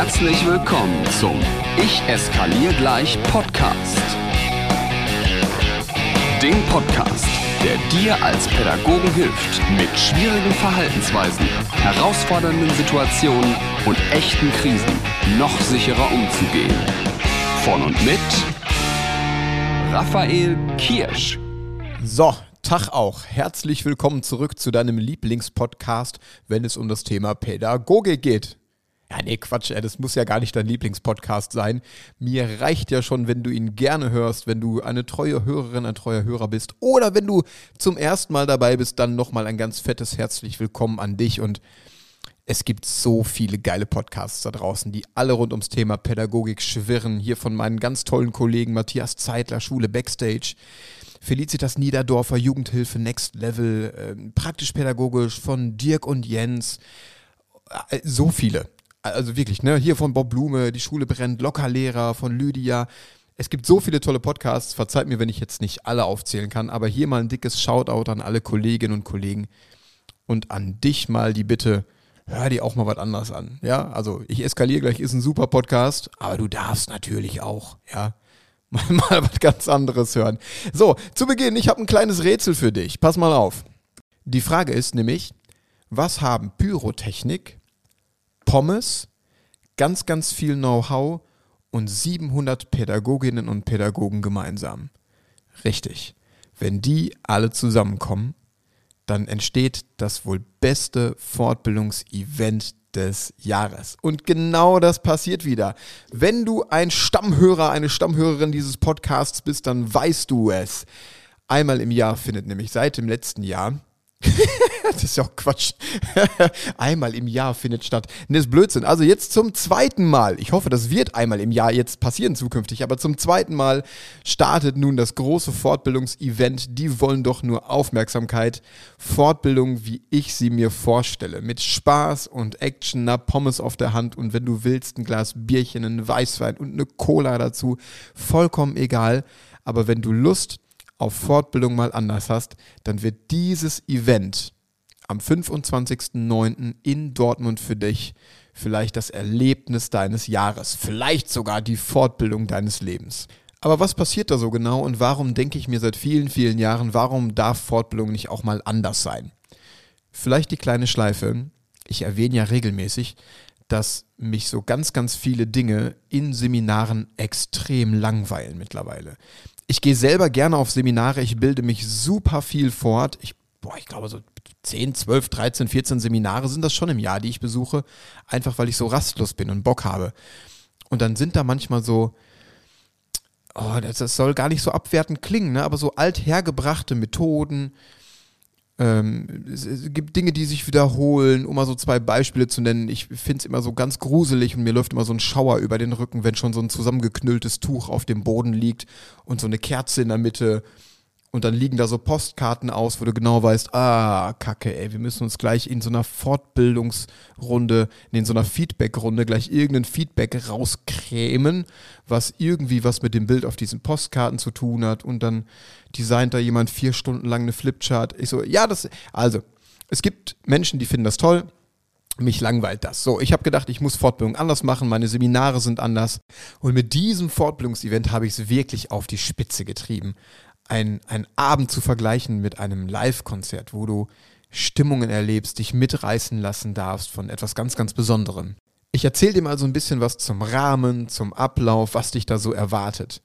Herzlich willkommen zum Ich eskaliere gleich Podcast. Dem Podcast, der dir als Pädagogen hilft, mit schwierigen Verhaltensweisen, herausfordernden Situationen und echten Krisen noch sicherer umzugehen. Von und mit Raphael Kirsch. So, Tag auch. Herzlich willkommen zurück zu deinem Lieblingspodcast, wenn es um das Thema Pädagogik geht. Ja, nee, Quatsch, ey, das muss ja gar nicht dein Lieblingspodcast sein. Mir reicht ja schon, wenn du ihn gerne hörst, wenn du eine treue Hörerin, ein treuer Hörer bist oder wenn du zum ersten Mal dabei bist, dann nochmal ein ganz fettes herzlich willkommen an dich und es gibt so viele geile Podcasts da draußen, die alle rund ums Thema Pädagogik schwirren. Hier von meinen ganz tollen Kollegen Matthias Zeitler, Schule Backstage, Felicitas Niederdorfer, Jugendhilfe Next Level, äh, praktisch pädagogisch von Dirk und Jens. Äh, so viele. Also wirklich, ne? Hier von Bob Blume, die Schule brennt, Lockerlehrer von Lydia. Es gibt so viele tolle Podcasts. Verzeiht mir, wenn ich jetzt nicht alle aufzählen kann, aber hier mal ein dickes Shoutout an alle Kolleginnen und Kollegen und an dich mal die Bitte, hör dir auch mal was anderes an. Ja, also ich eskaliere gleich, ist ein super Podcast, aber du darfst natürlich auch, ja, mal, mal was ganz anderes hören. So, zu Beginn, ich habe ein kleines Rätsel für dich. Pass mal auf. Die Frage ist nämlich, was haben Pyrotechnik, Pommes, ganz, ganz viel Know-how und 700 Pädagoginnen und Pädagogen gemeinsam? Richtig. Wenn die alle zusammenkommen, dann entsteht das wohl beste Fortbildungsevent des Jahres. Und genau das passiert wieder. Wenn du ein Stammhörer, eine Stammhörerin dieses Podcasts bist, dann weißt du es. Einmal im Jahr findet nämlich seit dem letzten Jahr das ist ja auch Quatsch. einmal im Jahr findet statt. Ne, ist Blödsinn. Also jetzt zum zweiten Mal. Ich hoffe, das wird einmal im Jahr jetzt passieren zukünftig. Aber zum zweiten Mal startet nun das große Fortbildungsevent. Die wollen doch nur Aufmerksamkeit. Fortbildung, wie ich sie mir vorstelle. Mit Spaß und Action, na, Pommes auf der Hand und wenn du willst, ein Glas Bierchen, ein Weißwein und eine Cola dazu. Vollkommen egal. Aber wenn du Lust auf Fortbildung mal anders hast, dann wird dieses Event am 25.09. in Dortmund für dich vielleicht das Erlebnis deines Jahres, vielleicht sogar die Fortbildung deines Lebens. Aber was passiert da so genau und warum denke ich mir seit vielen, vielen Jahren, warum darf Fortbildung nicht auch mal anders sein? Vielleicht die kleine Schleife. Ich erwähne ja regelmäßig, dass mich so ganz, ganz viele Dinge in Seminaren extrem langweilen mittlerweile. Ich gehe selber gerne auf Seminare, ich bilde mich super viel fort. Ich, boah, ich glaube, so 10, 12, 13, 14 Seminare sind das schon im Jahr, die ich besuche, einfach weil ich so rastlos bin und Bock habe. Und dann sind da manchmal so, oh, das, das soll gar nicht so abwertend klingen, ne? aber so althergebrachte Methoden, ähm, es, es, gibt Dinge, die sich wiederholen, um mal so zwei Beispiele zu nennen. Ich finde es immer so ganz gruselig und mir läuft immer so ein Schauer über den Rücken, wenn schon so ein zusammengeknülltes Tuch auf dem Boden liegt und so eine Kerze in der Mitte und dann liegen da so Postkarten aus, wo du genau weißt, ah, kacke, ey, wir müssen uns gleich in so einer Fortbildungsrunde, in so einer Feedbackrunde gleich irgendein Feedback rauskrämen, was irgendwie was mit dem Bild auf diesen Postkarten zu tun hat und dann designt da jemand vier Stunden lang eine Flipchart. Ich so, ja, das, also, es gibt Menschen, die finden das toll, mich langweilt das. So, ich habe gedacht, ich muss Fortbildung anders machen, meine Seminare sind anders. Und mit diesem Fortbildungsevent habe ich es wirklich auf die Spitze getrieben ein, ein Abend zu vergleichen mit einem Live-Konzert, wo du Stimmungen erlebst, dich mitreißen lassen darfst von etwas ganz, ganz Besonderem. Ich erzähle dir mal so ein bisschen was zum Rahmen, zum Ablauf, was dich da so erwartet.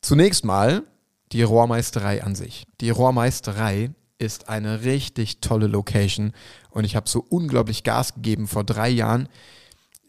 Zunächst mal die Rohrmeisterei an sich. Die Rohrmeisterei ist eine richtig tolle Location und ich habe so unglaublich Gas gegeben vor drei Jahren,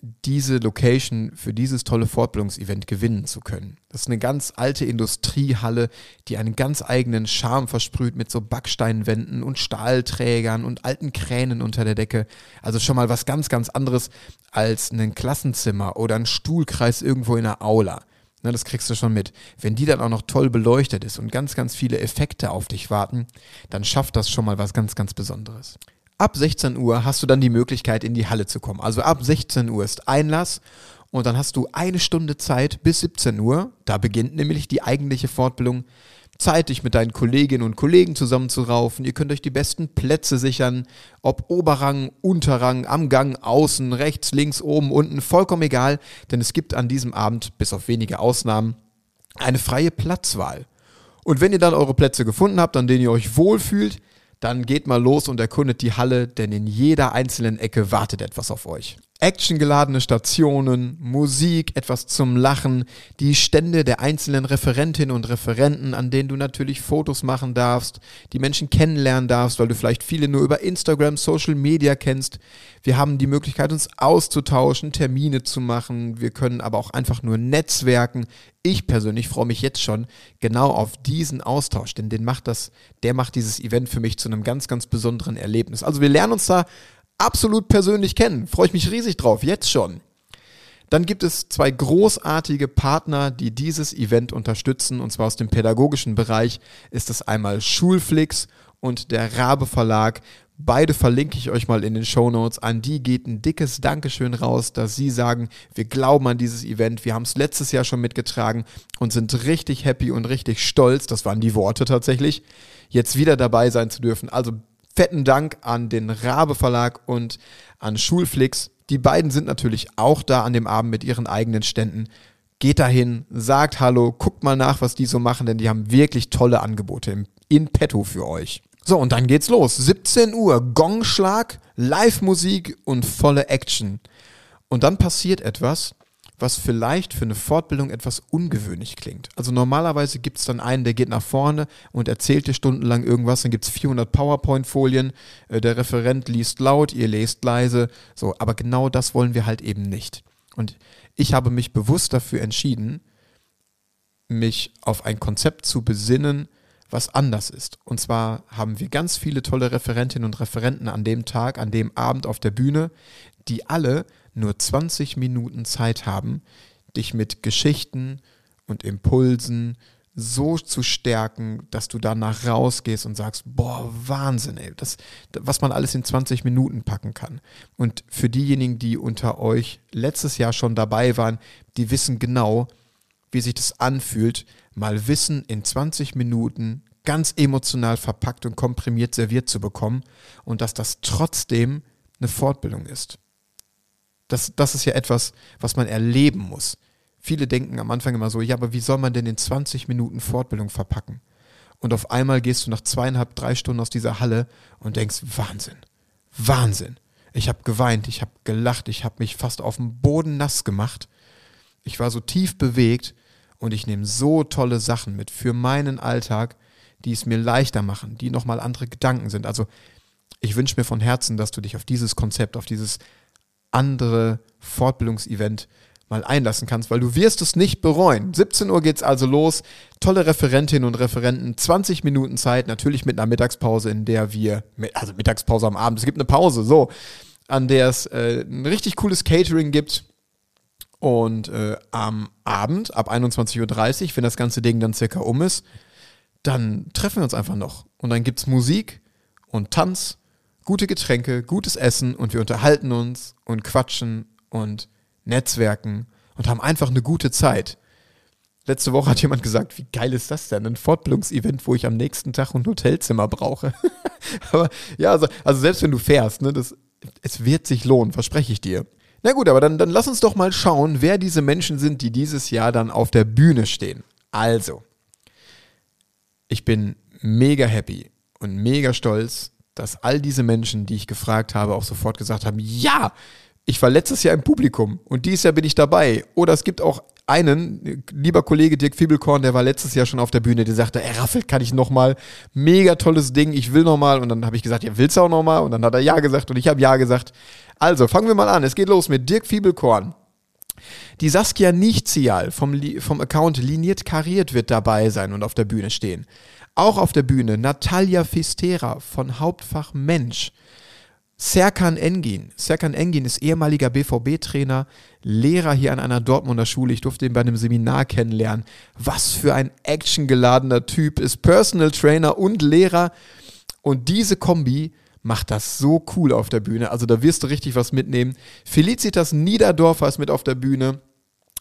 diese Location für dieses tolle Fortbildungsevent gewinnen zu können. Das ist eine ganz alte Industriehalle, die einen ganz eigenen Charme versprüht mit so Backsteinwänden und Stahlträgern und alten Kränen unter der Decke. Also schon mal was ganz, ganz anderes als ein Klassenzimmer oder ein Stuhlkreis irgendwo in einer Aula. Na, das kriegst du schon mit. Wenn die dann auch noch toll beleuchtet ist und ganz, ganz viele Effekte auf dich warten, dann schafft das schon mal was ganz, ganz Besonderes. Ab 16 Uhr hast du dann die Möglichkeit, in die Halle zu kommen. Also ab 16 Uhr ist Einlass und dann hast du eine Stunde Zeit bis 17 Uhr. Da beginnt nämlich die eigentliche Fortbildung. Zeit, dich mit deinen Kolleginnen und Kollegen zusammenzuraufen. Ihr könnt euch die besten Plätze sichern, ob Oberrang, Unterrang, am Gang, außen, rechts, links, oben, unten, vollkommen egal, denn es gibt an diesem Abend, bis auf wenige Ausnahmen, eine freie Platzwahl. Und wenn ihr dann eure Plätze gefunden habt, an denen ihr euch wohlfühlt, dann geht mal los und erkundet die Halle, denn in jeder einzelnen Ecke wartet etwas auf euch actiongeladene Stationen, Musik, etwas zum Lachen, die Stände der einzelnen Referentinnen und Referenten, an denen du natürlich Fotos machen darfst, die Menschen kennenlernen darfst, weil du vielleicht viele nur über Instagram, Social Media kennst. Wir haben die Möglichkeit, uns auszutauschen, Termine zu machen. Wir können aber auch einfach nur netzwerken. Ich persönlich freue mich jetzt schon genau auf diesen Austausch, denn den macht das, der macht dieses Event für mich zu einem ganz, ganz besonderen Erlebnis. Also wir lernen uns da absolut persönlich kennen. Freue ich mich riesig drauf, jetzt schon. Dann gibt es zwei großartige Partner, die dieses Event unterstützen. Und zwar aus dem pädagogischen Bereich ist es einmal Schulflix und der Rabe Verlag. Beide verlinke ich euch mal in den Show Notes. An die geht ein dickes Dankeschön raus, dass sie sagen, wir glauben an dieses Event. Wir haben es letztes Jahr schon mitgetragen und sind richtig happy und richtig stolz. Das waren die Worte tatsächlich, jetzt wieder dabei sein zu dürfen. Also fetten Dank an den Rabe Verlag und an Schulflix. Die beiden sind natürlich auch da an dem Abend mit ihren eigenen Ständen. Geht dahin, sagt Hallo, guckt mal nach, was die so machen, denn die haben wirklich tolle Angebote in, petto für euch. So, und dann geht's los. 17 Uhr, Gongschlag, Live-Musik und volle Action. Und dann passiert etwas, was vielleicht für eine Fortbildung etwas ungewöhnlich klingt. Also normalerweise gibt es dann einen, der geht nach vorne und erzählt dir stundenlang irgendwas, dann gibt es 400 PowerPoint-Folien, äh, der Referent liest laut, ihr lest leise, so, aber genau das wollen wir halt eben nicht. Und ich habe mich bewusst dafür entschieden, mich auf ein Konzept zu besinnen, was anders ist. Und zwar haben wir ganz viele tolle Referentinnen und Referenten an dem Tag, an dem Abend auf der Bühne, die alle nur 20 Minuten Zeit haben, dich mit Geschichten und Impulsen so zu stärken, dass du danach rausgehst und sagst, boah, Wahnsinn, ey, das, was man alles in 20 Minuten packen kann. Und für diejenigen, die unter euch letztes Jahr schon dabei waren, die wissen genau, wie sich das anfühlt, mal Wissen in 20 Minuten ganz emotional verpackt und komprimiert serviert zu bekommen und dass das trotzdem eine Fortbildung ist. Das, das ist ja etwas, was man erleben muss. Viele denken am Anfang immer so, ja, aber wie soll man denn in 20 Minuten Fortbildung verpacken? Und auf einmal gehst du nach zweieinhalb, drei Stunden aus dieser Halle und denkst, Wahnsinn, Wahnsinn. Ich habe geweint, ich habe gelacht, ich habe mich fast auf dem Boden nass gemacht. Ich war so tief bewegt und ich nehme so tolle Sachen mit für meinen Alltag, die es mir leichter machen, die nochmal andere Gedanken sind. Also ich wünsche mir von Herzen, dass du dich auf dieses Konzept, auf dieses andere Fortbildungsevent mal einlassen kannst, weil du wirst es nicht bereuen. 17 Uhr geht's also los. Tolle Referentinnen und Referenten, 20 Minuten Zeit, natürlich mit einer Mittagspause, in der wir, also Mittagspause am Abend, es gibt eine Pause, so, an der es äh, ein richtig cooles Catering gibt. Und äh, am Abend, ab 21.30 Uhr, wenn das ganze Ding dann circa um ist, dann treffen wir uns einfach noch. Und dann gibt's Musik und Tanz gute Getränke, gutes Essen und wir unterhalten uns und quatschen und netzwerken und haben einfach eine gute Zeit. Letzte Woche hat jemand gesagt, wie geil ist das denn? Ein Fortbildungsevent, wo ich am nächsten Tag ein Hotelzimmer brauche. aber ja, also, also, selbst wenn du fährst, ne, das, es wird sich lohnen, verspreche ich dir. Na gut, aber dann, dann lass uns doch mal schauen, wer diese Menschen sind, die dieses Jahr dann auf der Bühne stehen. Also, ich bin mega happy und mega stolz, dass all diese Menschen, die ich gefragt habe, auch sofort gesagt haben, ja, ich war letztes Jahr im Publikum und dieses Jahr bin ich dabei. Oder es gibt auch einen, lieber Kollege Dirk Fiebelkorn, der war letztes Jahr schon auf der Bühne, der sagte, ey Raffel, kann ich nochmal, mega tolles Ding, ich will nochmal. Und dann habe ich gesagt, ja, willst du auch nochmal? Und dann hat er ja gesagt und ich habe ja gesagt. Also, fangen wir mal an. Es geht los mit Dirk Fiebelkorn. Die Saskia Nichtzial vom, vom Account Liniert Kariert wird dabei sein und auf der Bühne stehen. Auch auf der Bühne Natalia Fistera von Hauptfach Mensch. Serkan Engin. Serkan Engin ist ehemaliger BVB-Trainer, Lehrer hier an einer Dortmunder Schule. Ich durfte ihn bei einem Seminar kennenlernen. Was für ein actiongeladener Typ, ist Personal Trainer und Lehrer. Und diese Kombi macht das so cool auf der Bühne. Also da wirst du richtig was mitnehmen. Felicitas Niederdorfer ist mit auf der Bühne.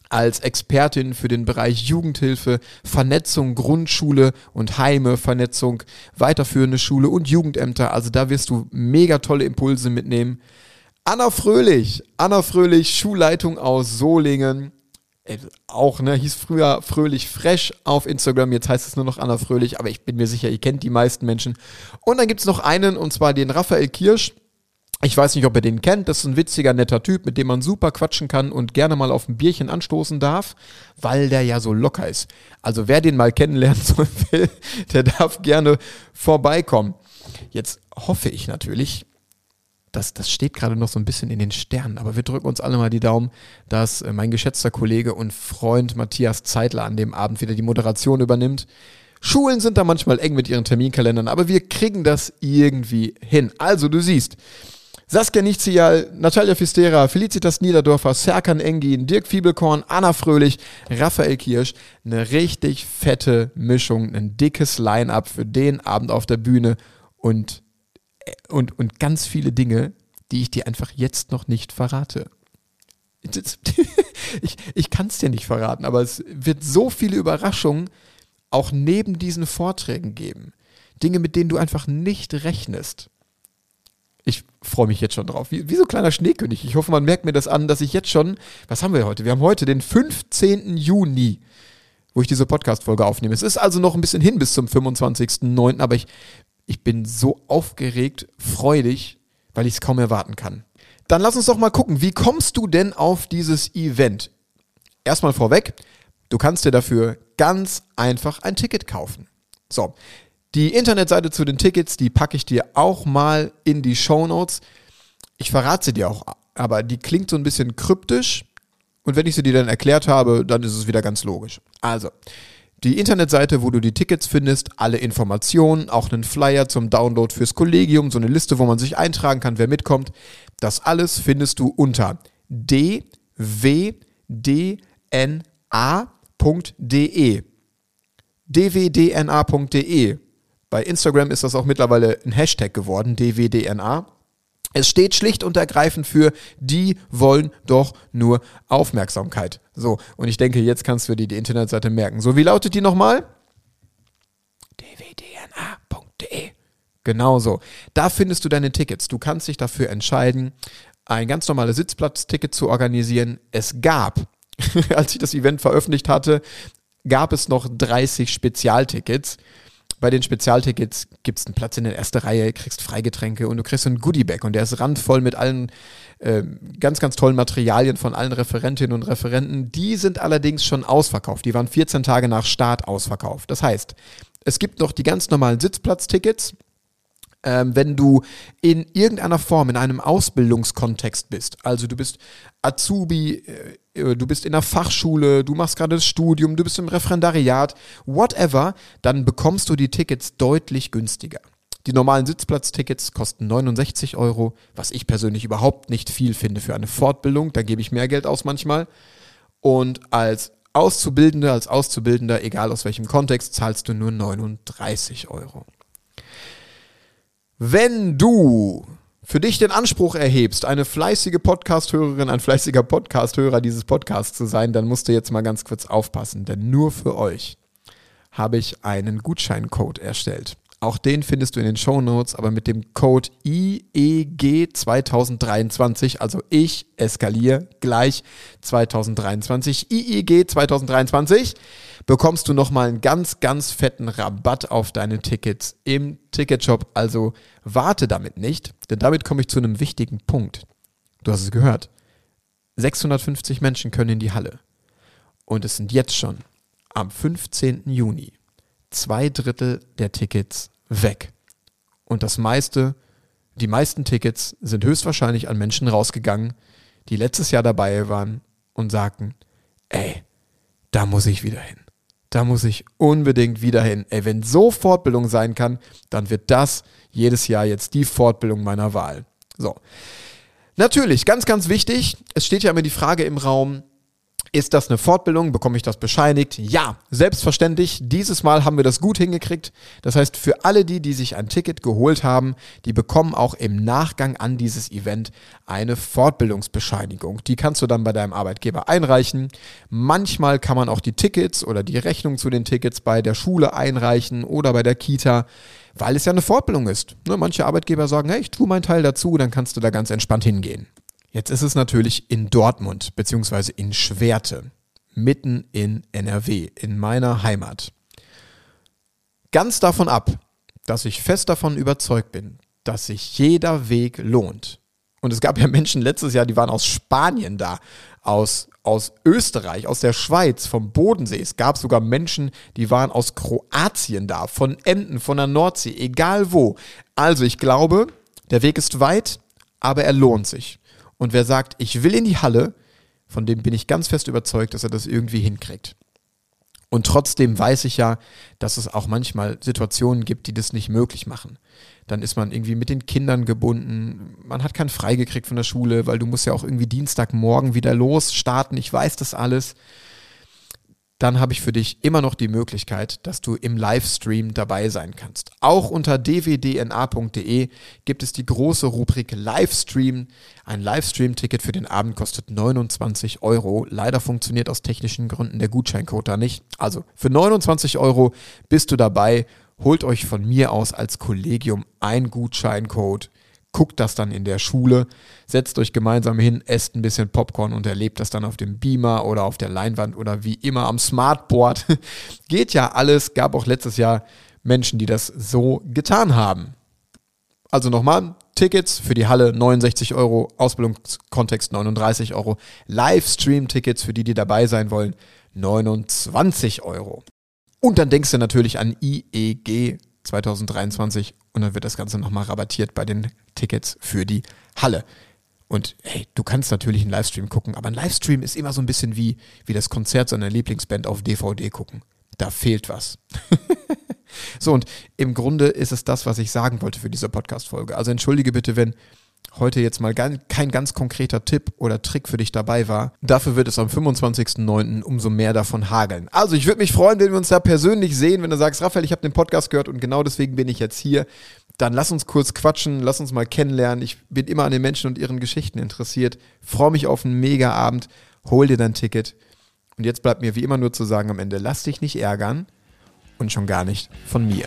als Expertin für den Bereich Jugendhilfe, Vernetzung Grundschule und Heime, Vernetzung weiterführende Schule und Jugendämter. Also da wirst du mega tolle Impulse mitnehmen. Anna Fröhlich, Anna Fröhlich, Schulleitung aus Solingen. Äh, auch, ne, hieß früher Fröhlich Fresh auf Instagram, jetzt heißt es nur noch Anna Fröhlich, aber ich bin mir sicher, ihr kennt die meisten Menschen. Und dann gibt es noch einen, und zwar den Raphael Kirsch. Ich weiß nicht, ob ihr den kennt. Das ist ein witziger, netter Typ, mit dem man super quatschen kann und gerne mal auf ein Bierchen anstoßen darf, weil der ja so locker ist. Also wer den mal kennenlernen soll, der darf gerne vorbeikommen. Jetzt hoffe ich natürlich, dass das steht gerade noch so ein bisschen in den Sternen, aber wir drücken uns alle mal die Daumen, dass äh, mein geschätzter Kollege und Freund Matthias Zeitler an dem Abend wieder die Moderation übernimmt. Schulen sind da manchmal eng mit ihren Terminkalendern, aber wir kriegen das irgendwie hin. Also du siehst, Saskia Nichtzial, Natalia Fistera, Felicitas Niederdorfer, Serkan Engin, Dirk Fiebelkorn, Anna Fröhlich, Raphael Kirsch. Eine richtig fette Mischung, ein dickes Line-up für den Abend auf der Bühne und, und, und ganz viele Dinge, die ich dir einfach jetzt noch nicht verrate. ich ich kann es dir nicht verraten, aber es wird so viele Überraschungen auch neben diesen Vorträgen geben. Dinge, mit denen du einfach nicht rechnest. Ich freue mich jetzt schon drauf. Wie, wie so ein kleiner Schneekönig. Ich hoffe, man merkt mir das an, dass ich jetzt schon, was haben wir heute? Wir haben heute den 15. Juni, wo ich diese Podcast-Folge aufnehme. Es ist also noch ein bisschen hin bis zum 25.09., aber ich, ich bin so aufgeregt, freudig, weil ich es kaum erwarten kann. Dann lass uns doch mal gucken, wie kommst du denn auf dieses Event? Erstmal vorweg, du kannst dir dafür ganz einfach ein Ticket kaufen. So, die Internetseite zu den Tickets, die packe ich dir auch mal in die Show Notes. Ich verrate sie dir auch, aber die klingt so ein bisschen kryptisch. Und wenn ich sie dir dann erklärt habe, dann ist es wieder ganz logisch. Also, die Internetseite, wo du die Tickets findest, alle Informationen, auch einen Flyer zum Download fürs Kollegium, so eine Liste, wo man sich eintragen kann, wer mitkommt. Das alles findest du unter dwdna.de. dwdna.de. Bei Instagram ist das auch mittlerweile ein Hashtag geworden, DWDNA. Es steht schlicht und ergreifend für, die wollen doch nur Aufmerksamkeit. So, und ich denke, jetzt kannst du dir die Internetseite merken. So, wie lautet die nochmal? dwdna.de. Genau so. Da findest du deine Tickets. Du kannst dich dafür entscheiden, ein ganz normales Sitzplatzticket zu organisieren. Es gab, als ich das Event veröffentlicht hatte, gab es noch 30 Spezialtickets bei den Spezialtickets gibt es einen Platz in der ersten Reihe, kriegst Freigetränke und du kriegst einen Goodiebag und der ist randvoll mit allen äh, ganz, ganz tollen Materialien von allen Referentinnen und Referenten. Die sind allerdings schon ausverkauft. Die waren 14 Tage nach Start ausverkauft. Das heißt, es gibt noch die ganz normalen Sitzplatztickets, ähm, wenn du in irgendeiner Form in einem Ausbildungskontext bist. Also du bist Azubi, äh, äh, du bist in der Fachschule, du machst gerade das Studium, du bist im Referendariat, whatever, dann bekommst du die Tickets deutlich günstiger. Die normalen Sitzplatztickets kosten 69 Euro, was ich persönlich überhaupt nicht viel finde für eine Fortbildung. Da gebe ich mehr Geld aus manchmal. Und als Auszubildender, als Auszubildender, egal aus welchem Kontext, zahlst du nur 39 Euro. Wenn du für dich den Anspruch erhebst, eine fleißige Podcast-Hörerin, ein fleißiger Podcast-Hörer dieses Podcasts zu sein, dann musst du jetzt mal ganz kurz aufpassen, denn nur für euch habe ich einen Gutscheincode erstellt. Auch den findest du in den Show Notes, aber mit dem Code IEG 2023, also ich eskaliere gleich 2023, IEG 2023, bekommst du nochmal einen ganz, ganz fetten Rabatt auf deine Tickets im Ticketshop. Also warte damit nicht, denn damit komme ich zu einem wichtigen Punkt. Du hast es gehört. 650 Menschen können in die Halle. Und es sind jetzt schon am 15. Juni zwei Drittel der Tickets weg. Und das meiste, die meisten Tickets sind höchstwahrscheinlich an Menschen rausgegangen, die letztes Jahr dabei waren und sagten, ey, da muss ich wieder hin. Da muss ich unbedingt wieder hin. Ey, wenn so Fortbildung sein kann, dann wird das jedes Jahr jetzt die Fortbildung meiner Wahl. So. Natürlich, ganz, ganz wichtig, es steht ja immer die Frage im Raum, Ist das eine Fortbildung? Bekomme ich das bescheinigt? Ja, selbstverständlich. Dieses Mal haben wir das gut hingekriegt. Das heißt, für alle die, die sich ein Ticket geholt haben, die bekommen auch im Nachgang an dieses Event eine Fortbildungsbescheinigung. Die kannst du dann bei deinem Arbeitgeber einreichen. Manchmal kann man auch die Tickets oder die Rechnung zu den Tickets bei der Schule einreichen oder bei der Kita, weil es ja eine Fortbildung ist. Ne, manche Arbeitgeber sagen, hey, ich tue meinen Teil dazu, dann kannst du da ganz entspannt hingehen. Jetzt ist es natürlich in Dortmund beziehungsweise in Schwerte, mitten in NRW, in meiner Heimat. Ganz davon ab, dass ich fest davon überzeugt bin, dass sich jeder Weg lohnt. Und es gab ja Menschen letztes Jahr, die waren aus Spanien da, aus, aus Österreich, aus der Schweiz, vom Bodensee. Es gab sogar Menschen, die waren aus Kroatien da, von Enden, von der Nordsee, egal wo. Also ich glaube, der Weg ist weit, aber er lohnt sich. Und wer sagt, ich will in die Halle, von dem bin ich ganz fest überzeugt, dass er das irgendwie hinkriegt. Und trotzdem weiß ich ja, dass es auch manchmal Situationen gibt, die das nicht möglich machen. Dann ist man irgendwie mit den Kindern gebunden, man hat keinen freigekriegt von der Schule, weil du musst ja auch irgendwie Dienstagmorgen wieder los starten. Ich weiß das alles dann habe ich für dich immer noch die Möglichkeit, dass du im Livestream dabei sein kannst. Auch unter dwdna.de gibt es die große Rubrik Livestream. Ein Livestream-Ticket für den Abend kostet 29 Euro. Leider funktioniert aus technischen Gründen der Gutscheincode da nicht. Also für 29 Euro bist du dabei. Holt euch von mir aus als Kollegium ein Gutscheincode guckt das dann in der Schule, setzt euch gemeinsam hin, esst ein bisschen Popcorn und erlebt das dann auf dem Beamer oder auf der Leinwand oder wie immer am Smartboard. Geht ja alles, gab auch letztes Jahr Menschen, die das so getan haben. Also nochmal, Tickets für die Halle 69 Euro, Ausbildungskontext 39 Euro, Livestream-Tickets für die, die dabei sein wollen, 29 Euro. Und dann denkst du natürlich an IEG 2023 und dann wird das Ganze nochmal rabattiert bei den Tickets für die Halle. Und hey, du kannst natürlich einen Livestream gucken, aber ein Livestream ist immer so ein bisschen wie, wie das Konzert seiner Lieblingsband auf DVD gucken. Da fehlt was. so, und im Grunde ist es das, was ich sagen wollte für diese Podcast-Folge. Also entschuldige bitte, wenn heute jetzt mal kein ganz konkreter Tipp oder Trick für dich dabei war. Dafür wird es am 25.09. umso mehr davon hageln. Also ich würde mich freuen, wenn wir uns da persönlich sehen, wenn du sagst, Raphael, ich habe den Podcast gehört und genau deswegen bin ich jetzt hier. Dann lass uns kurz quatschen, lass uns mal kennenlernen. Ich bin immer an den Menschen und ihren Geschichten interessiert. Freue mich auf einen Mega-Abend. Hol dir dein Ticket. Und jetzt bleibt mir wie immer nur zu sagen am Ende, lass dich nicht ärgern und schon gar nicht von mir.